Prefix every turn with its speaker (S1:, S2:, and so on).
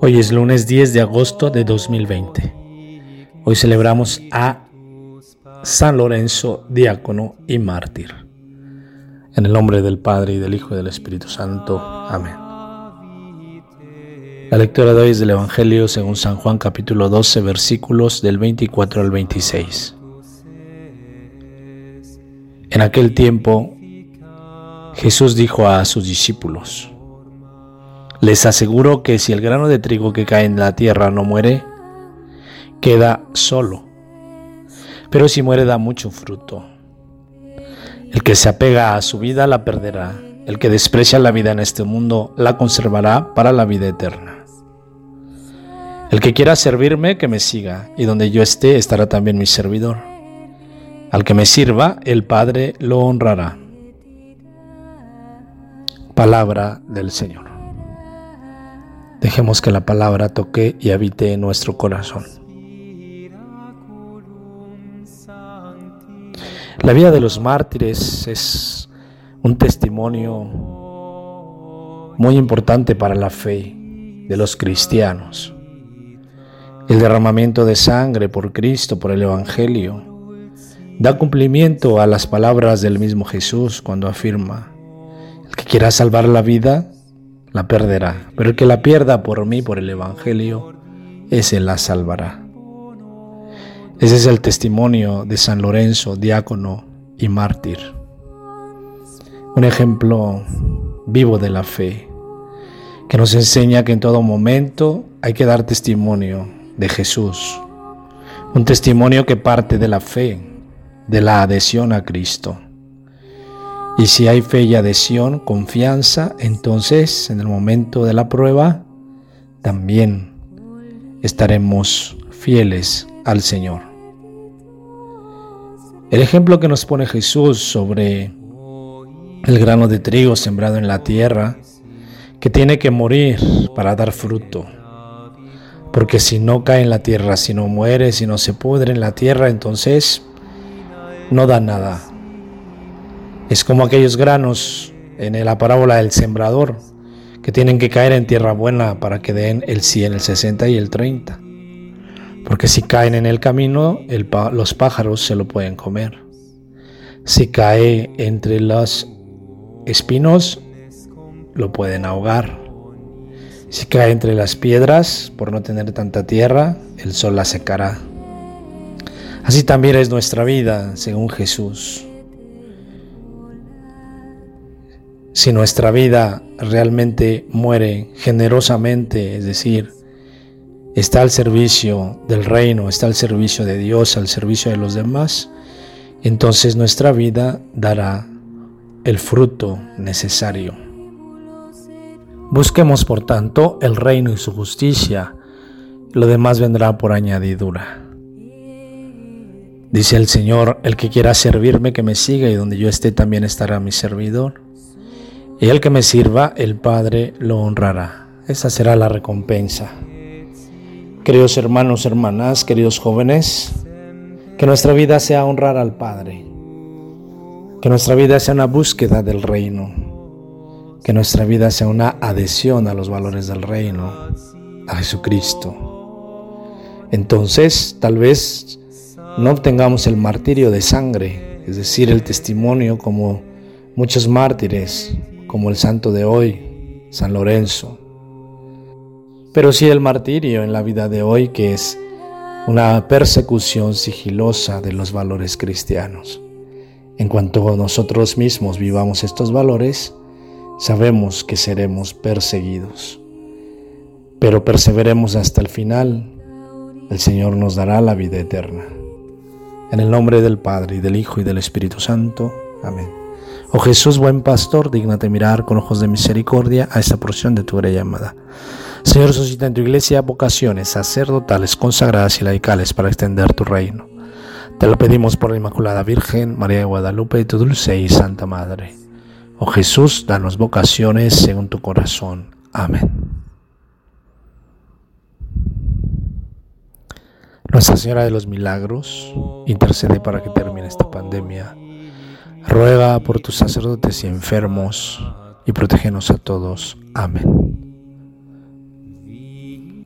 S1: Hoy es lunes 10 de agosto de 2020. Hoy celebramos a San Lorenzo, diácono y mártir. En el nombre del Padre y del Hijo y del Espíritu Santo. Amén. La lectura de hoy es del Evangelio según San Juan capítulo 12 versículos del 24 al 26. En aquel tiempo Jesús dijo a sus discípulos, les aseguro que si el grano de trigo que cae en la tierra no muere, queda solo. Pero si muere da mucho fruto. El que se apega a su vida la perderá. El que desprecia la vida en este mundo la conservará para la vida eterna. El que quiera servirme, que me siga, y donde yo esté estará también mi servidor. Al que me sirva, el Padre lo honrará. Palabra del Señor. Dejemos que la palabra toque y habite en nuestro corazón. La vida de los mártires es un testimonio muy importante para la fe de los cristianos. El derramamiento de sangre por Cristo, por el Evangelio, da cumplimiento a las palabras del mismo Jesús cuando afirma, el que quiera salvar la vida, la perderá, pero el que la pierda por mí, por el Evangelio, ese la salvará. Ese es el testimonio de San Lorenzo, diácono y mártir. Un ejemplo vivo de la fe, que nos enseña que en todo momento hay que dar testimonio de Jesús. Un testimonio que parte de la fe, de la adhesión a Cristo. Y si hay fe y adhesión, confianza, entonces en el momento de la prueba también estaremos fieles al Señor. El ejemplo que nos pone Jesús sobre el grano de trigo sembrado en la tierra, que tiene que morir para dar fruto. Porque si no cae en la tierra, si no muere, si no se pudre en la tierra, entonces no da nada. Es como aquellos granos en la parábola del sembrador que tienen que caer en tierra buena para que den el 100, el 60 y el 30. Porque si caen en el camino, los pájaros se lo pueden comer. Si cae entre los espinos, lo pueden ahogar. Si cae entre las piedras, por no tener tanta tierra, el sol la secará. Así también es nuestra vida, según Jesús. Si nuestra vida realmente muere generosamente, es decir, está al servicio del reino, está al servicio de Dios, al servicio de los demás, entonces nuestra vida dará el fruto necesario. Busquemos, por tanto, el reino y su justicia, lo demás vendrá por añadidura. Dice el Señor, el que quiera servirme, que me siga, y donde yo esté también estará mi servidor y el que me sirva, el Padre lo honrará. Esa será la recompensa. Queridos hermanos, hermanas, queridos jóvenes, que nuestra vida sea honrar al Padre, que nuestra vida sea una búsqueda del reino, que nuestra vida sea una adhesión a los valores del reino, a Jesucristo. Entonces, tal vez no obtengamos el martirio de sangre, es decir, el testimonio como muchos mártires como el santo de hoy, San Lorenzo. Pero sí el martirio en la vida de hoy, que es una persecución sigilosa de los valores cristianos. En cuanto nosotros mismos vivamos estos valores, sabemos que seremos perseguidos. Pero perseveremos hasta el final, el Señor nos dará la vida eterna. En el nombre del Padre, y del Hijo, y del Espíritu Santo. Amén. Oh Jesús, buen pastor, dignate mirar con ojos de misericordia a esta porción de tu gran llamada. Señor, suscita en tu iglesia vocaciones sacerdotales, consagradas y laicales para extender tu reino. Te lo pedimos por la Inmaculada Virgen, María de Guadalupe, tu dulce y santa Madre. Oh Jesús, danos vocaciones según tu corazón. Amén. Nuestra Señora de los Milagros, intercede para que termine esta pandemia Ruega por tus sacerdotes y enfermos y protégenos a todos. Amén.